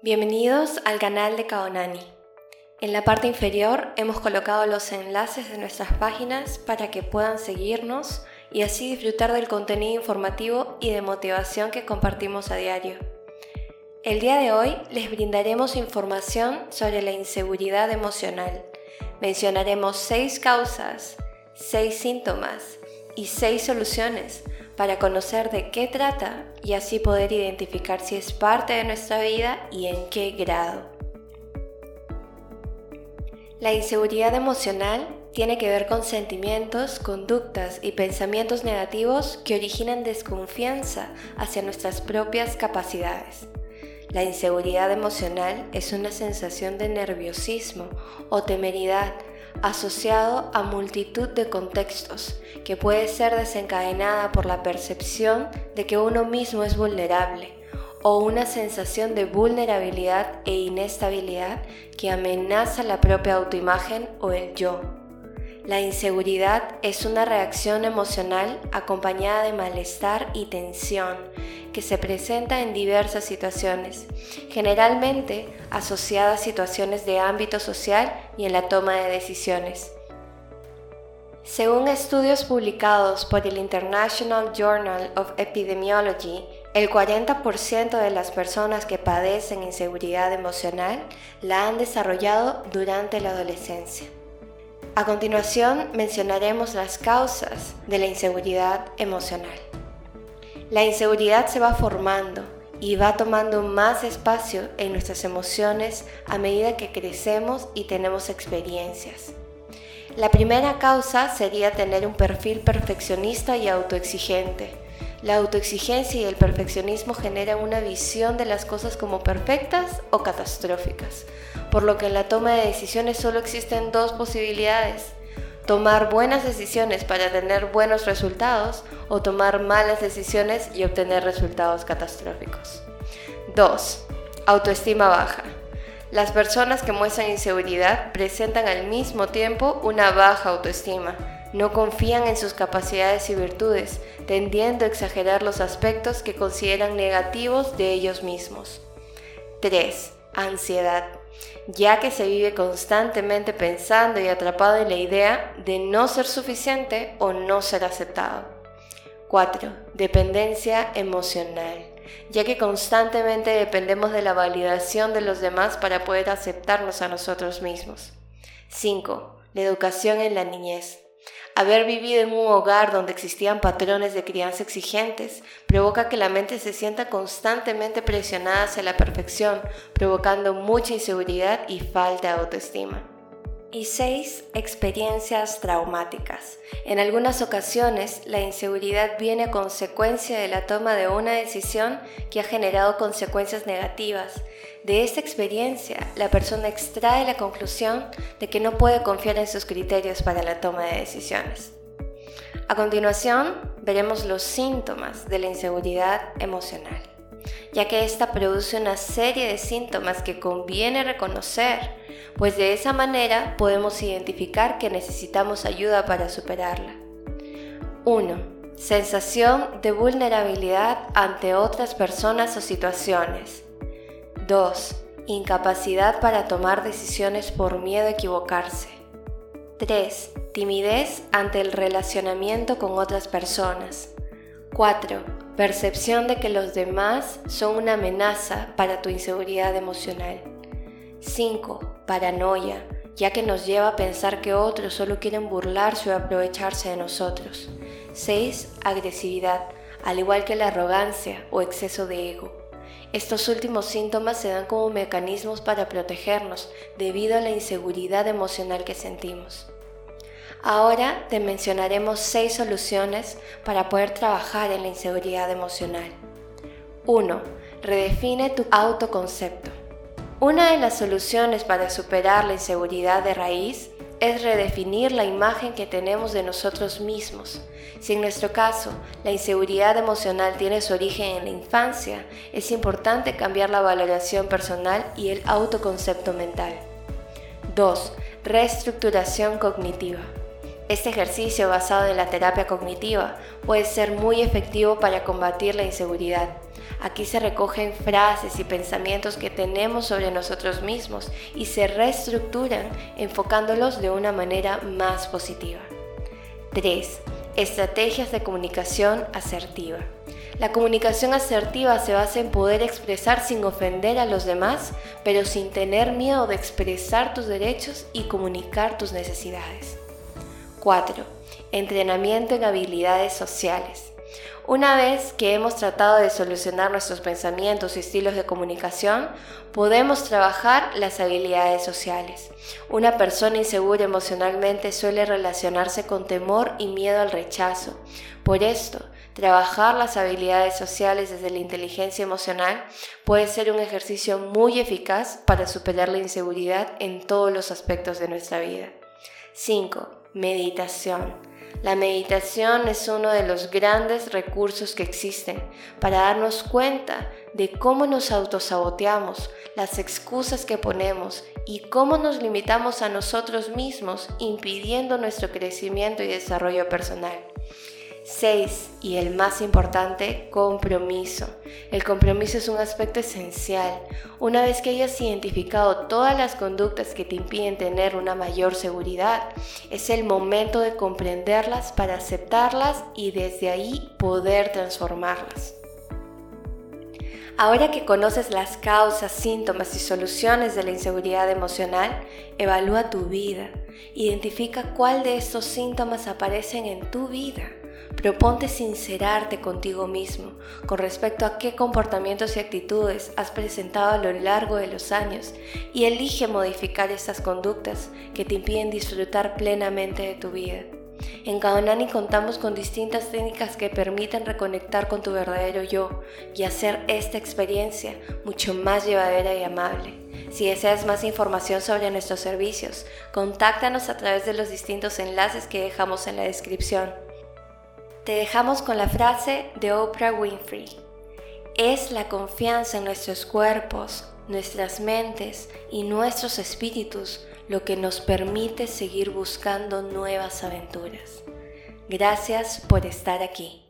Bienvenidos al canal de Kaonani. En la parte inferior hemos colocado los enlaces de nuestras páginas para que puedan seguirnos y así disfrutar del contenido informativo y de motivación que compartimos a diario. El día de hoy les brindaremos información sobre la inseguridad emocional. Mencionaremos seis causas, seis síntomas y seis soluciones para conocer de qué trata y así poder identificar si es parte de nuestra vida y en qué grado. La inseguridad emocional tiene que ver con sentimientos, conductas y pensamientos negativos que originan desconfianza hacia nuestras propias capacidades. La inseguridad emocional es una sensación de nerviosismo o temeridad asociado a multitud de contextos que puede ser desencadenada por la percepción de que uno mismo es vulnerable o una sensación de vulnerabilidad e inestabilidad que amenaza la propia autoimagen o el yo. La inseguridad es una reacción emocional acompañada de malestar y tensión que se presenta en diversas situaciones, generalmente asociada a situaciones de ámbito social y en la toma de decisiones. Según estudios publicados por el International Journal of Epidemiology, el 40% de las personas que padecen inseguridad emocional la han desarrollado durante la adolescencia. A continuación mencionaremos las causas de la inseguridad emocional. La inseguridad se va formando y va tomando más espacio en nuestras emociones a medida que crecemos y tenemos experiencias. La primera causa sería tener un perfil perfeccionista y autoexigente. La autoexigencia y el perfeccionismo generan una visión de las cosas como perfectas o catastróficas, por lo que en la toma de decisiones solo existen dos posibilidades, tomar buenas decisiones para tener buenos resultados o tomar malas decisiones y obtener resultados catastróficos. 2. Autoestima baja. Las personas que muestran inseguridad presentan al mismo tiempo una baja autoestima. No confían en sus capacidades y virtudes, tendiendo a exagerar los aspectos que consideran negativos de ellos mismos. 3. Ansiedad ya que se vive constantemente pensando y atrapado en la idea de no ser suficiente o no ser aceptado. 4. Dependencia emocional, ya que constantemente dependemos de la validación de los demás para poder aceptarnos a nosotros mismos. 5. La educación en la niñez. Haber vivido en un hogar donde existían patrones de crianza exigentes provoca que la mente se sienta constantemente presionada hacia la perfección, provocando mucha inseguridad y falta de autoestima. Y 6. Experiencias traumáticas. En algunas ocasiones, la inseguridad viene a consecuencia de la toma de una decisión que ha generado consecuencias negativas. De esta experiencia, la persona extrae la conclusión de que no puede confiar en sus criterios para la toma de decisiones. A continuación, veremos los síntomas de la inseguridad emocional, ya que esta produce una serie de síntomas que conviene reconocer pues de esa manera podemos identificar que necesitamos ayuda para superarla. 1. Sensación de vulnerabilidad ante otras personas o situaciones. 2. Incapacidad para tomar decisiones por miedo a equivocarse. 3. Timidez ante el relacionamiento con otras personas. 4. Percepción de que los demás son una amenaza para tu inseguridad emocional. 5. Paranoia, ya que nos lleva a pensar que otros solo quieren burlarse o aprovecharse de nosotros. 6. Agresividad, al igual que la arrogancia o exceso de ego. Estos últimos síntomas se dan como mecanismos para protegernos debido a la inseguridad emocional que sentimos. Ahora te mencionaremos 6 soluciones para poder trabajar en la inseguridad emocional. 1. Redefine tu autoconcepto. Una de las soluciones para superar la inseguridad de raíz es redefinir la imagen que tenemos de nosotros mismos. Si en nuestro caso la inseguridad emocional tiene su origen en la infancia, es importante cambiar la valoración personal y el autoconcepto mental. 2. Reestructuración cognitiva. Este ejercicio basado en la terapia cognitiva puede ser muy efectivo para combatir la inseguridad. Aquí se recogen frases y pensamientos que tenemos sobre nosotros mismos y se reestructuran enfocándolos de una manera más positiva. 3. Estrategias de comunicación asertiva. La comunicación asertiva se basa en poder expresar sin ofender a los demás, pero sin tener miedo de expresar tus derechos y comunicar tus necesidades. 4. Entrenamiento en habilidades sociales. Una vez que hemos tratado de solucionar nuestros pensamientos y estilos de comunicación, podemos trabajar las habilidades sociales. Una persona insegura emocionalmente suele relacionarse con temor y miedo al rechazo. Por esto, trabajar las habilidades sociales desde la inteligencia emocional puede ser un ejercicio muy eficaz para superar la inseguridad en todos los aspectos de nuestra vida. 5. Meditación. La meditación es uno de los grandes recursos que existen para darnos cuenta de cómo nos autosaboteamos, las excusas que ponemos y cómo nos limitamos a nosotros mismos impidiendo nuestro crecimiento y desarrollo personal. 6. Y el más importante, compromiso. El compromiso es un aspecto esencial. Una vez que hayas identificado todas las conductas que te impiden tener una mayor seguridad, es el momento de comprenderlas para aceptarlas y desde ahí poder transformarlas. Ahora que conoces las causas, síntomas y soluciones de la inseguridad emocional, evalúa tu vida. Identifica cuál de estos síntomas aparecen en tu vida Proponte sincerarte contigo mismo con respecto a qué comportamientos y actitudes has presentado a lo largo de los años y elige modificar esas conductas que te impiden disfrutar plenamente de tu vida. En Kaonani contamos con distintas técnicas que permiten reconectar con tu verdadero yo y hacer esta experiencia mucho más llevadera y amable. Si deseas más información sobre nuestros servicios, contáctanos a través de los distintos enlaces que dejamos en la descripción. Te dejamos con la frase de Oprah Winfrey. Es la confianza en nuestros cuerpos, nuestras mentes y nuestros espíritus lo que nos permite seguir buscando nuevas aventuras. Gracias por estar aquí.